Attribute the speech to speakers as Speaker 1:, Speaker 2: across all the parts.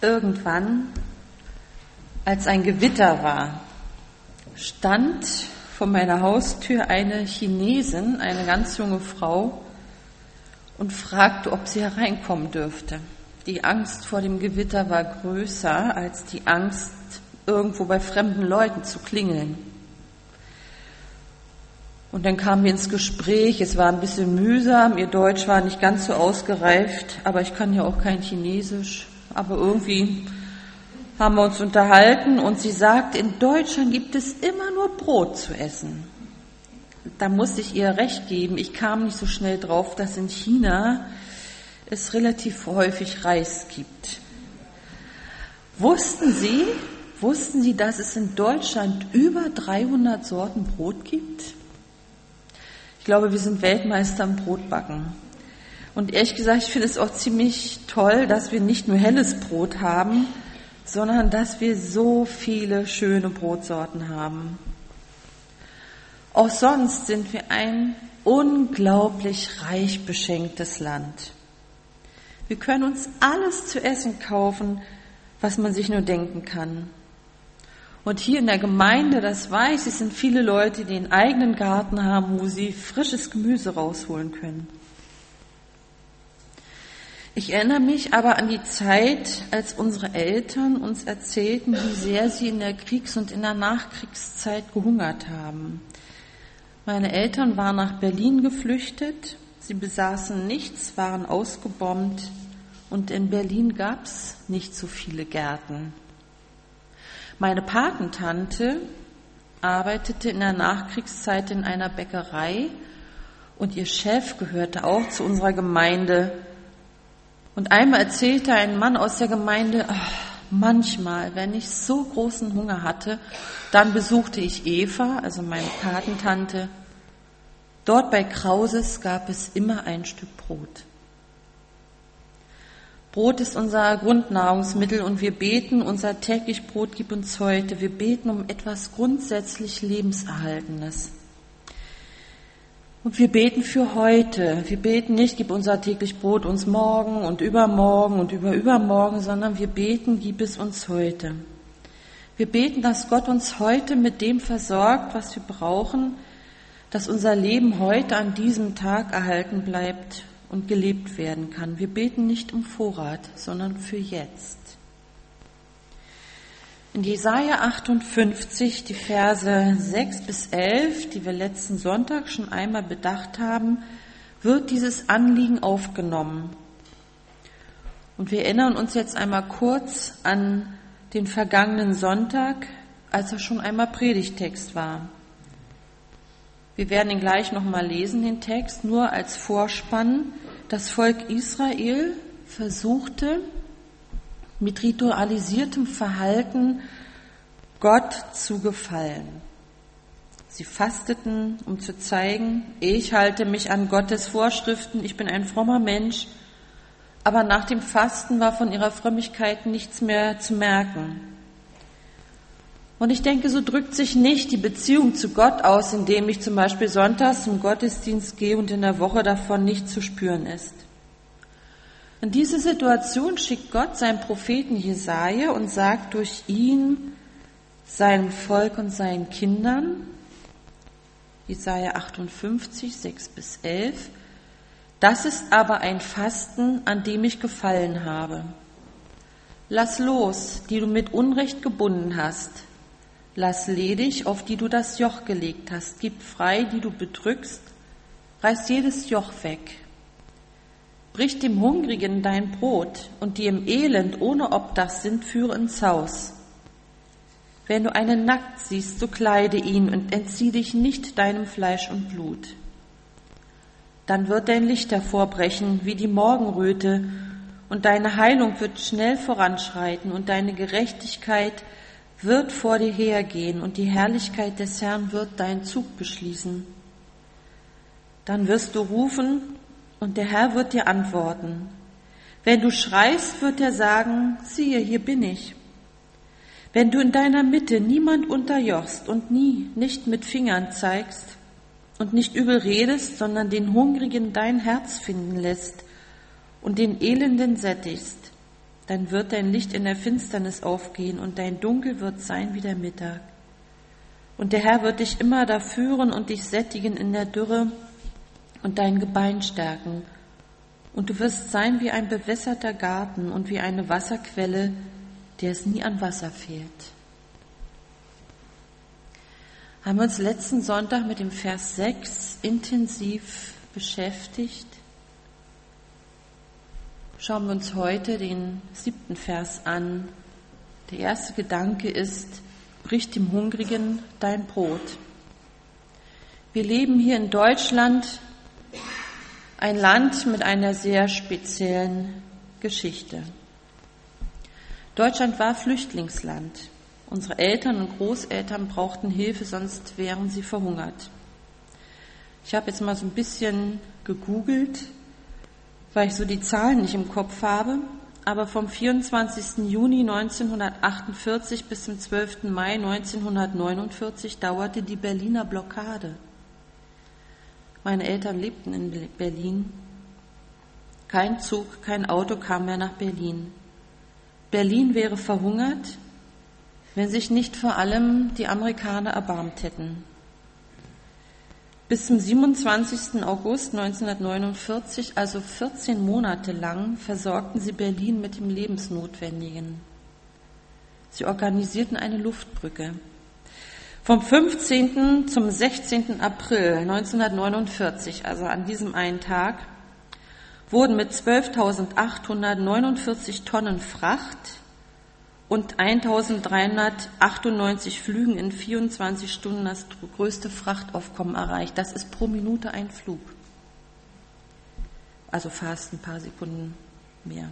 Speaker 1: Irgendwann, als ein Gewitter war, stand vor meiner Haustür eine Chinesin, eine ganz junge Frau, und fragte, ob sie hereinkommen dürfte. Die Angst vor dem Gewitter war größer als die Angst, irgendwo bei fremden Leuten zu klingeln. Und dann kamen wir ins Gespräch. Es war ein bisschen mühsam. Ihr Deutsch war nicht ganz so ausgereift, aber ich kann ja auch kein Chinesisch. Aber irgendwie haben wir uns unterhalten und sie sagt, in Deutschland gibt es immer nur Brot zu essen. Da muss ich ihr recht geben. Ich kam nicht so schnell drauf, dass in China es relativ häufig Reis gibt. Wussten Sie, wussten Sie, dass es in Deutschland über 300 Sorten Brot gibt? Ich glaube, wir sind Weltmeister im Brotbacken. Und ehrlich gesagt, ich finde es auch ziemlich toll, dass wir nicht nur helles Brot haben, sondern dass wir so viele schöne Brotsorten haben. Auch sonst sind wir ein unglaublich reich beschenktes Land. Wir können uns alles zu essen kaufen, was man sich nur denken kann. Und hier in der Gemeinde, das weiß ich, sind viele Leute, die einen eigenen Garten haben, wo sie frisches Gemüse rausholen können. Ich erinnere mich aber an die Zeit, als unsere Eltern uns erzählten, wie sehr sie in der Kriegs- und in der Nachkriegszeit gehungert haben. Meine Eltern waren nach Berlin geflüchtet, sie besaßen nichts, waren ausgebombt und in Berlin gab es nicht so viele Gärten. Meine Patentante arbeitete in der Nachkriegszeit in einer Bäckerei und ihr Chef gehörte auch zu unserer Gemeinde und einmal erzählte ein Mann aus der Gemeinde, ach, manchmal, wenn ich so großen Hunger hatte, dann besuchte ich Eva, also meine Patentante. Dort bei Krauses gab es immer ein Stück Brot. Brot ist unser Grundnahrungsmittel und wir beten, unser täglich Brot gib uns heute. Wir beten um etwas grundsätzlich Lebenserhaltenes. Und wir beten für heute. Wir beten nicht, gib unser täglich Brot uns morgen und übermorgen und über übermorgen, sondern wir beten, gib es uns heute. Wir beten, dass Gott uns heute mit dem versorgt, was wir brauchen, dass unser Leben heute an diesem Tag erhalten bleibt und gelebt werden kann. Wir beten nicht um Vorrat, sondern für jetzt. In Jesaja 58, die Verse 6 bis 11, die wir letzten Sonntag schon einmal bedacht haben, wird dieses Anliegen aufgenommen. Und wir erinnern uns jetzt einmal kurz an den vergangenen Sonntag, als er schon einmal Predigtext war. Wir werden ihn gleich nochmal lesen, den Text, nur als Vorspann. Das Volk Israel versuchte, mit ritualisiertem Verhalten Gott zu gefallen. Sie fasteten, um zu zeigen, ich halte mich an Gottes Vorschriften, ich bin ein frommer Mensch, aber nach dem Fasten war von ihrer Frömmigkeit nichts mehr zu merken. Und ich denke, so drückt sich nicht die Beziehung zu Gott aus, indem ich zum Beispiel sonntags zum Gottesdienst gehe und in der Woche davon nicht zu spüren ist. In diese Situation schickt Gott seinen Propheten Jesaja und sagt durch ihn seinem Volk und seinen Kindern, Jesaja 58, 6 bis 11, das ist aber ein Fasten, an dem ich gefallen habe. Lass los, die du mit Unrecht gebunden hast. Lass ledig, auf die du das Joch gelegt hast. Gib frei, die du bedrückst. Reiß jedes Joch weg. Brich dem Hungrigen dein Brot und die im Elend ohne Obdach sind, führe ins Haus. Wenn du einen nackt siehst, so kleide ihn und entzieh dich nicht deinem Fleisch und Blut. Dann wird dein Licht hervorbrechen wie die Morgenröte und deine Heilung wird schnell voranschreiten und deine Gerechtigkeit wird vor dir hergehen und die Herrlichkeit des Herrn wird deinen Zug beschließen. Dann wirst du rufen und der Herr wird dir antworten. Wenn du schreist, wird er sagen, siehe, hier bin ich. Wenn du in deiner Mitte niemand unterjochst und nie nicht mit Fingern zeigst und nicht übel redest, sondern den Hungrigen dein Herz finden lässt und den Elenden sättigst, dann wird dein Licht in der Finsternis aufgehen und dein Dunkel wird sein wie der Mittag. Und der Herr wird dich immer da führen und dich sättigen in der Dürre und dein Gebein stärken. Und du wirst sein wie ein bewässerter Garten und wie eine Wasserquelle, der es nie an Wasser fehlt. Haben wir uns letzten Sonntag mit dem Vers 6 intensiv beschäftigt. Schauen wir uns heute den siebten Vers an. Der erste Gedanke ist, brich dem Hungrigen dein Brot. Wir leben hier in Deutschland, ein Land mit einer sehr speziellen Geschichte. Deutschland war Flüchtlingsland. Unsere Eltern und Großeltern brauchten Hilfe, sonst wären sie verhungert. Ich habe jetzt mal so ein bisschen gegoogelt, weil ich so die Zahlen nicht im Kopf habe aber vom 24. Juni 1948 bis zum 12. Mai 1949 dauerte die Berliner Blockade. Meine Eltern lebten in Berlin. Kein Zug, kein Auto kam mehr nach Berlin. Berlin wäre verhungert, wenn sich nicht vor allem die Amerikaner erbarmt hätten. Bis zum 27. August 1949, also 14 Monate lang, versorgten sie Berlin mit dem Lebensnotwendigen. Sie organisierten eine Luftbrücke. Vom 15. zum 16. April 1949, also an diesem einen Tag, wurden mit 12.849 Tonnen Fracht und 1398 Flügen in 24 Stunden das größte Frachtaufkommen erreicht. Das ist pro Minute ein Flug. Also fast ein paar Sekunden mehr.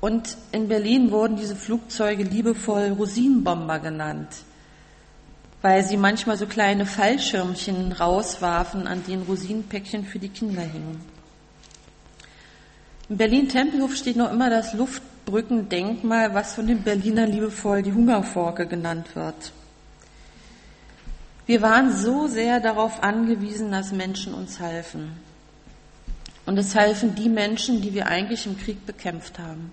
Speaker 1: Und in Berlin wurden diese Flugzeuge liebevoll Rosinenbomber genannt, weil sie manchmal so kleine Fallschirmchen rauswarfen, an denen Rosinenpäckchen für die Kinder hingen. In Berlin-Tempelhof steht noch immer das Luft Brückendenkmal, was von den Berlinern liebevoll die Hungerforke genannt wird. Wir waren so sehr darauf angewiesen, dass Menschen uns halfen. Und es halfen die Menschen, die wir eigentlich im Krieg bekämpft haben.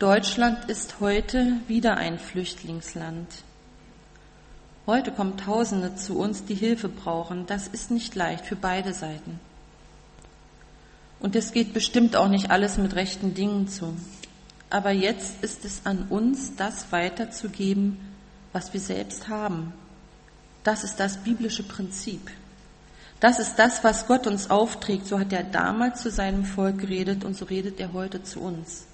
Speaker 1: Deutschland ist heute wieder ein Flüchtlingsland. Heute kommen Tausende zu uns, die Hilfe brauchen. Das ist nicht leicht für beide Seiten. Und es geht bestimmt auch nicht alles mit rechten Dingen zu. Aber jetzt ist es an uns, das weiterzugeben, was wir selbst haben. Das ist das biblische Prinzip. Das ist das, was Gott uns aufträgt. So hat er damals zu seinem Volk geredet und so redet er heute zu uns.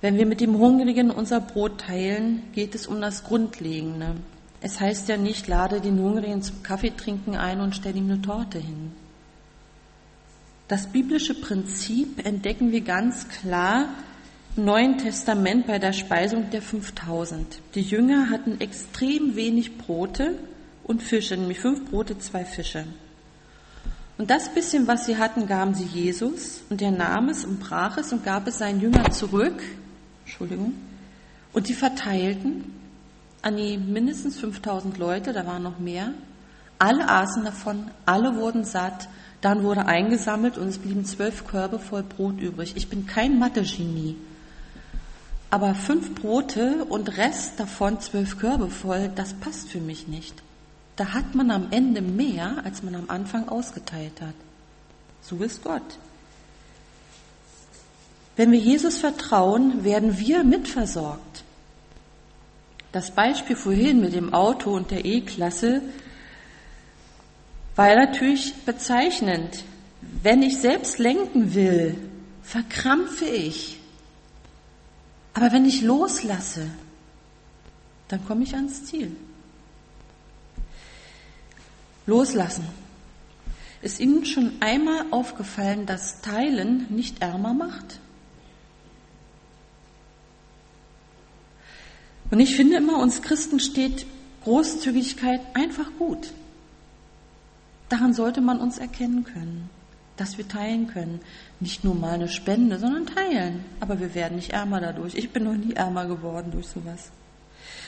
Speaker 1: Wenn wir mit dem Hungrigen unser Brot teilen, geht es um das Grundlegende. Es heißt ja nicht, lade den Hungrigen zum Kaffeetrinken ein und stell ihm eine Torte hin. Das biblische Prinzip entdecken wir ganz klar im Neuen Testament bei der Speisung der 5000. Die Jünger hatten extrem wenig Brote und Fische, nämlich fünf Brote, zwei Fische. Und das bisschen, was sie hatten, gaben sie Jesus und er nahm es und brach es und gab es seinen Jüngern zurück. Entschuldigung. Und die verteilten an die mindestens 5000 Leute, da waren noch mehr. Alle aßen davon, alle wurden satt dann wurde eingesammelt und es blieben zwölf Körbe voll Brot übrig. Ich bin kein Mathe-Genie. Aber fünf Brote und Rest davon zwölf Körbe voll, das passt für mich nicht. Da hat man am Ende mehr, als man am Anfang ausgeteilt hat. So ist Gott. Wenn wir Jesus vertrauen, werden wir mitversorgt. Das Beispiel vorhin mit dem Auto und der E-Klasse weil natürlich bezeichnend, wenn ich selbst lenken will, verkrampfe ich. Aber wenn ich loslasse, dann komme ich ans Ziel. Loslassen. Ist Ihnen schon einmal aufgefallen, dass Teilen nicht ärmer macht? Und ich finde immer, uns Christen steht Großzügigkeit einfach gut. Daran sollte man uns erkennen können, dass wir teilen können. Nicht nur mal eine Spende, sondern teilen. Aber wir werden nicht ärmer dadurch. Ich bin noch nie ärmer geworden durch sowas.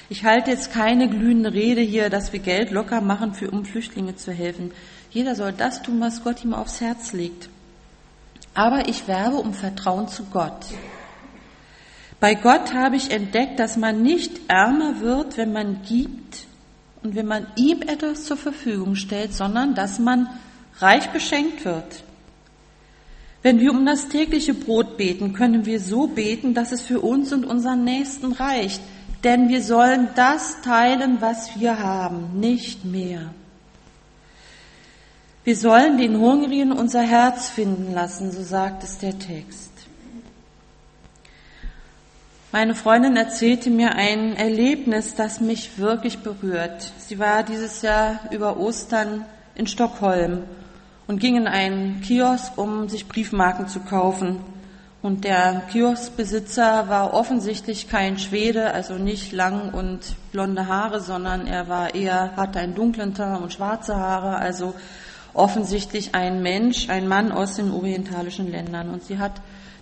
Speaker 1: Ich halte jetzt keine glühende Rede hier, dass wir Geld locker machen, für, um Flüchtlinge zu helfen. Jeder soll das tun, was Gott ihm aufs Herz legt. Aber ich werbe um Vertrauen zu Gott. Bei Gott habe ich entdeckt, dass man nicht ärmer wird, wenn man gibt und wenn man ihm etwas zur Verfügung stellt, sondern dass man reich beschenkt wird. Wenn wir um das tägliche Brot beten, können wir so beten, dass es für uns und unseren Nächsten reicht. Denn wir sollen das teilen, was wir haben, nicht mehr. Wir sollen den Hungrigen unser Herz finden lassen, so sagt es der Text. Meine Freundin erzählte mir ein Erlebnis, das mich wirklich berührt. Sie war dieses Jahr über Ostern in Stockholm und ging in einen Kiosk, um sich Briefmarken zu kaufen. Und der Kioskbesitzer war offensichtlich kein Schwede, also nicht lang und blonde Haare, sondern er war eher, hatte einen dunklen Teint und schwarze Haare, also offensichtlich ein Mensch, ein Mann aus den orientalischen Ländern. Und sie hat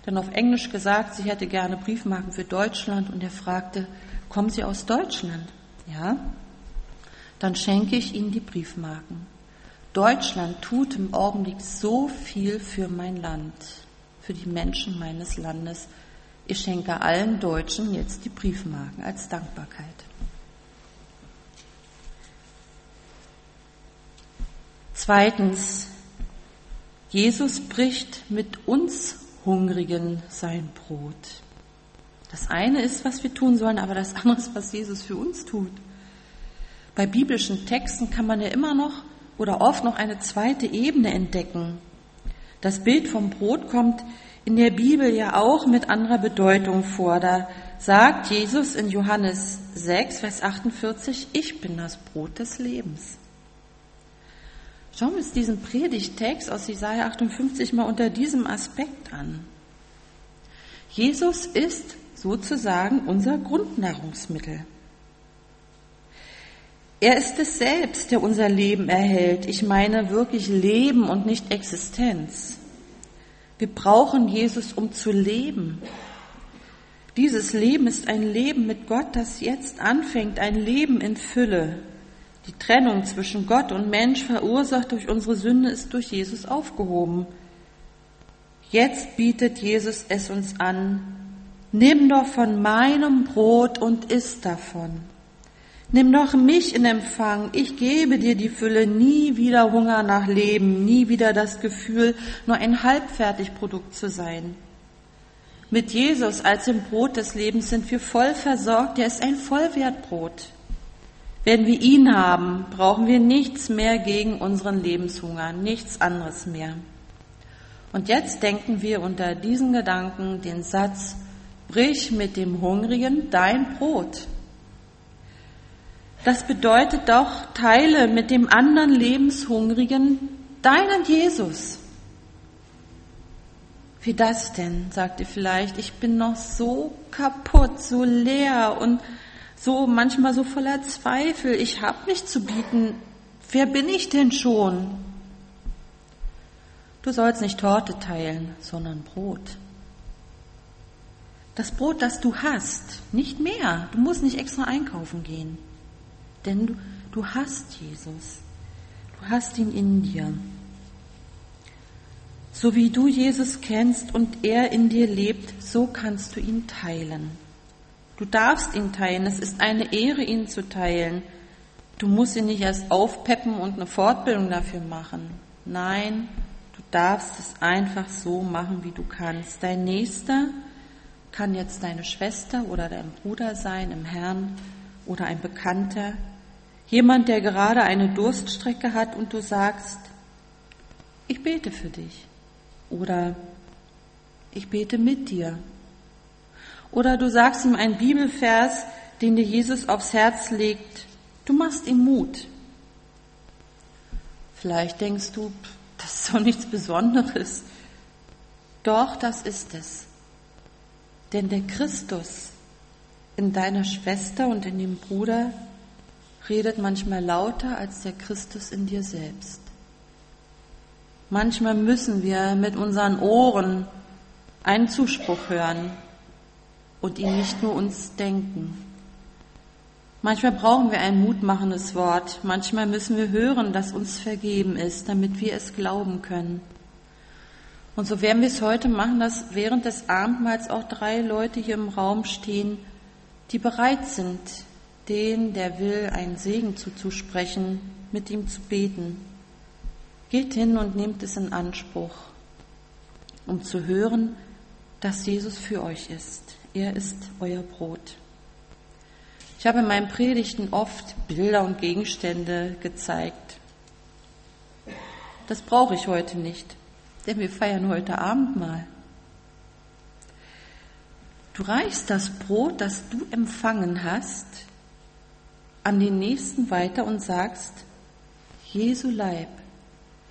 Speaker 1: dann auf Englisch gesagt, sie hätte gerne Briefmarken für Deutschland und er fragte, kommen Sie aus Deutschland? Ja. Dann schenke ich Ihnen die Briefmarken. Deutschland tut im Augenblick so viel für mein Land, für die Menschen meines Landes. Ich schenke allen Deutschen jetzt die Briefmarken als Dankbarkeit. Zweitens, Jesus bricht mit uns Hungrigen sein Brot. Das eine ist, was wir tun sollen, aber das andere ist, was Jesus für uns tut. Bei biblischen Texten kann man ja immer noch oder oft noch eine zweite Ebene entdecken. Das Bild vom Brot kommt in der Bibel ja auch mit anderer Bedeutung vor. Da sagt Jesus in Johannes 6, Vers 48, ich bin das Brot des Lebens. Schauen wir uns diesen Predigtext aus Jesaja 58 mal unter diesem Aspekt an. Jesus ist sozusagen unser Grundnahrungsmittel. Er ist es selbst, der unser Leben erhält. Ich meine wirklich Leben und nicht Existenz. Wir brauchen Jesus, um zu leben. Dieses Leben ist ein Leben mit Gott, das jetzt anfängt, ein Leben in Fülle. Die Trennung zwischen Gott und Mensch verursacht durch unsere Sünde ist durch Jesus aufgehoben. Jetzt bietet Jesus es uns an. Nimm doch von meinem Brot und iss davon. Nimm doch mich in Empfang, ich gebe dir die Fülle, nie wieder Hunger nach Leben, nie wieder das Gefühl, nur ein Halbfertigprodukt zu sein. Mit Jesus als dem Brot des Lebens sind wir voll versorgt, er ist ein Vollwertbrot. Wenn wir ihn haben, brauchen wir nichts mehr gegen unseren Lebenshunger, nichts anderes mehr. Und jetzt denken wir unter diesen Gedanken den Satz, brich mit dem Hungrigen dein Brot. Das bedeutet doch, teile mit dem anderen Lebenshungrigen deinen Jesus. Wie das denn, sagt ihr vielleicht, ich bin noch so kaputt, so leer und so manchmal so voller Zweifel, ich habe nichts zu bieten. Wer bin ich denn schon? Du sollst nicht Torte teilen, sondern Brot. Das Brot, das du hast, nicht mehr. Du musst nicht extra einkaufen gehen. Denn du, du hast Jesus. Du hast ihn in dir. So wie du Jesus kennst und er in dir lebt, so kannst du ihn teilen. Du darfst ihn teilen. Es ist eine Ehre, ihn zu teilen. Du musst ihn nicht erst aufpeppen und eine Fortbildung dafür machen. Nein, du darfst es einfach so machen, wie du kannst. Dein Nächster kann jetzt deine Schwester oder dein Bruder sein im Herrn oder ein Bekannter, Jemand, der gerade eine Durststrecke hat und du sagst, ich bete für dich. Oder ich bete mit dir. Oder du sagst ihm einen Bibelvers, den dir Jesus aufs Herz legt. Du machst ihm Mut. Vielleicht denkst du, das ist doch nichts Besonderes. Doch, das ist es. Denn der Christus in deiner Schwester und in dem Bruder redet manchmal lauter als der Christus in dir selbst. Manchmal müssen wir mit unseren Ohren einen Zuspruch hören und ihn nicht nur uns denken. Manchmal brauchen wir ein mutmachendes Wort, manchmal müssen wir hören, dass uns vergeben ist, damit wir es glauben können. Und so werden wir es heute machen, dass während des Abendmahls auch drei Leute hier im Raum stehen, die bereit sind, den, der will, einen Segen zuzusprechen, mit ihm zu beten. Geht hin und nehmt es in Anspruch, um zu hören, dass Jesus für euch ist. Er ist euer Brot. Ich habe in meinen Predigten oft Bilder und Gegenstände gezeigt. Das brauche ich heute nicht, denn wir feiern heute Abendmahl. Du reichst das Brot, das du empfangen hast, an den Nächsten weiter und sagst, Jesu Leib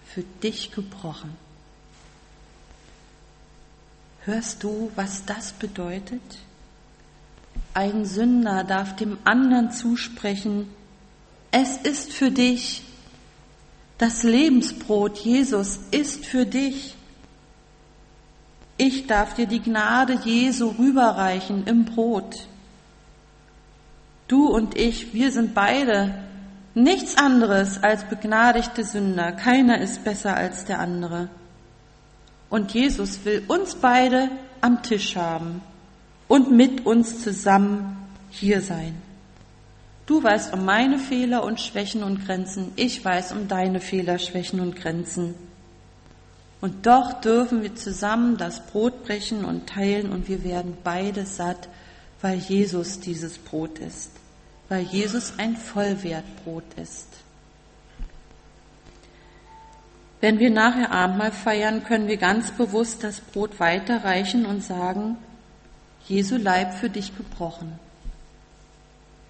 Speaker 1: für dich gebrochen. Hörst du, was das bedeutet? Ein Sünder darf dem anderen zusprechen, es ist für dich. Das Lebensbrot Jesus ist für dich. Ich darf dir die Gnade Jesu rüberreichen im Brot. Du und ich, wir sind beide nichts anderes als begnadigte Sünder. Keiner ist besser als der andere. Und Jesus will uns beide am Tisch haben und mit uns zusammen hier sein. Du weißt um meine Fehler und Schwächen und Grenzen, ich weiß um deine Fehler, Schwächen und Grenzen. Und doch dürfen wir zusammen das Brot brechen und teilen und wir werden beide satt, weil Jesus dieses Brot ist, weil Jesus ein Vollwertbrot ist. Wenn wir nachher Abendmahl feiern, können wir ganz bewusst das Brot weiterreichen und sagen, Jesu Leib für dich gebrochen.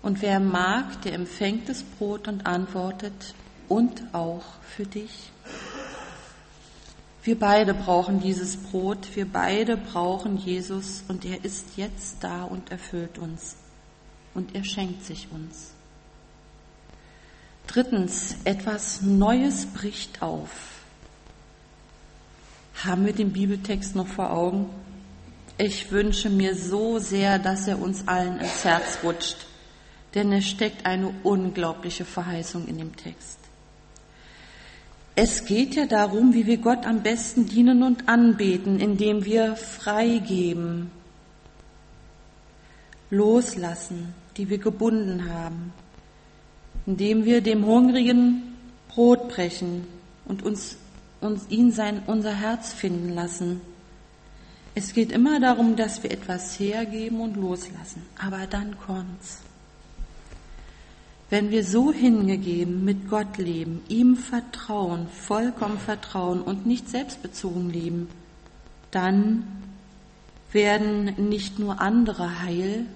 Speaker 1: Und wer mag, der empfängt das Brot und antwortet, und auch für dich. Wir beide brauchen dieses Brot, wir beide brauchen Jesus und er ist jetzt da und erfüllt uns und er schenkt sich uns. Drittens, etwas Neues bricht auf. Haben wir den Bibeltext noch vor Augen? Ich wünsche mir so sehr, dass er uns allen ins Herz rutscht, denn es steckt eine unglaubliche Verheißung in dem Text. Es geht ja darum, wie wir Gott am besten dienen und anbeten, indem wir freigeben, loslassen, die wir gebunden haben, indem wir dem Hungrigen Brot brechen und uns, uns ihn sein, unser Herz finden lassen. Es geht immer darum, dass wir etwas hergeben und loslassen. Aber dann kommt's. Wenn wir so hingegeben mit Gott leben, ihm vertrauen, vollkommen vertrauen und nicht selbstbezogen leben, dann werden nicht nur andere heil,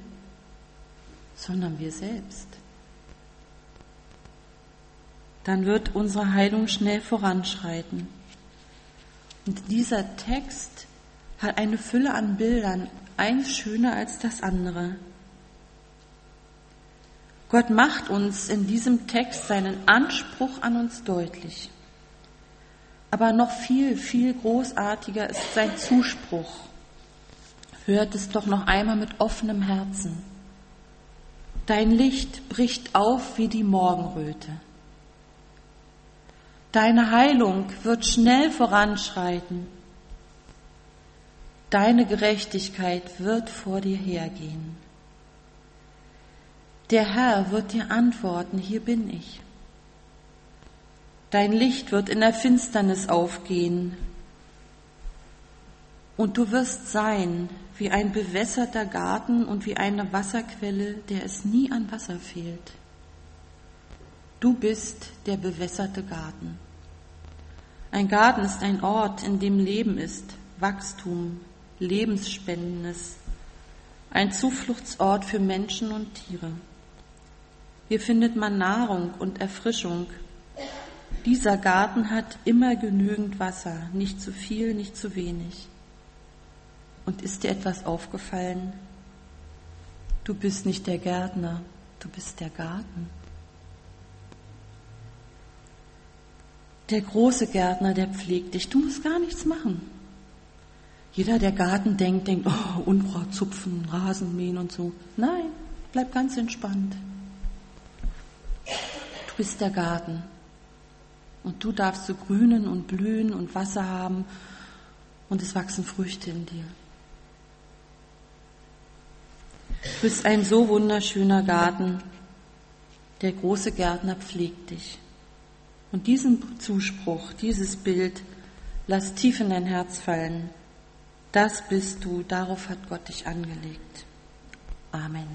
Speaker 1: sondern wir selbst. Dann wird unsere Heilung schnell voranschreiten. Und dieser Text hat eine Fülle an Bildern, eins schöner als das andere. Gott macht uns in diesem Text seinen Anspruch an uns deutlich. Aber noch viel, viel großartiger ist sein Zuspruch. Hört es doch noch einmal mit offenem Herzen. Dein Licht bricht auf wie die Morgenröte. Deine Heilung wird schnell voranschreiten. Deine Gerechtigkeit wird vor dir hergehen. Der Herr wird dir antworten, hier bin ich. Dein Licht wird in der Finsternis aufgehen und du wirst sein wie ein bewässerter Garten und wie eine Wasserquelle, der es nie an Wasser fehlt. Du bist der bewässerte Garten. Ein Garten ist ein Ort, in dem Leben ist, Wachstum, Lebensspendendes, ein Zufluchtsort für Menschen und Tiere. Hier findet man Nahrung und Erfrischung. Dieser Garten hat immer genügend Wasser, nicht zu viel, nicht zu wenig. Und ist dir etwas aufgefallen? Du bist nicht der Gärtner, du bist der Garten. Der große Gärtner, der pflegt dich. Du musst gar nichts machen. Jeder, der Garten denkt, denkt, oh, Unkraut zupfen, Rasen mähen und so. Nein, bleib ganz entspannt. Du bist der Garten und du darfst so grünen und blühen und Wasser haben und es wachsen Früchte in dir. Du bist ein so wunderschöner Garten. Der große Gärtner pflegt dich. Und diesen Zuspruch, dieses Bild, lass tief in dein Herz fallen. Das bist du, darauf hat Gott dich angelegt. Amen.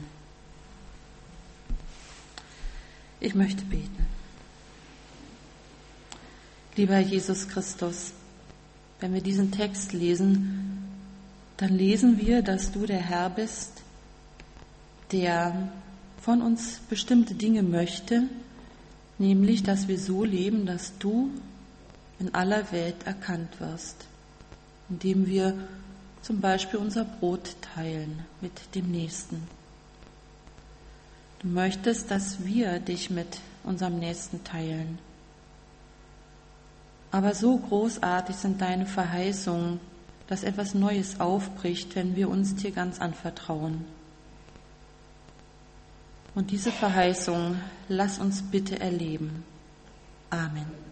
Speaker 1: Ich möchte beten. Lieber Jesus Christus, wenn wir diesen Text lesen, dann lesen wir, dass du der Herr bist, der von uns bestimmte Dinge möchte, nämlich dass wir so leben, dass du in aller Welt erkannt wirst, indem wir zum Beispiel unser Brot teilen mit dem Nächsten. Du möchtest, dass wir dich mit unserem Nächsten teilen. Aber so großartig sind deine Verheißungen, dass etwas Neues aufbricht, wenn wir uns dir ganz anvertrauen. Und diese Verheißung lass uns bitte erleben. Amen.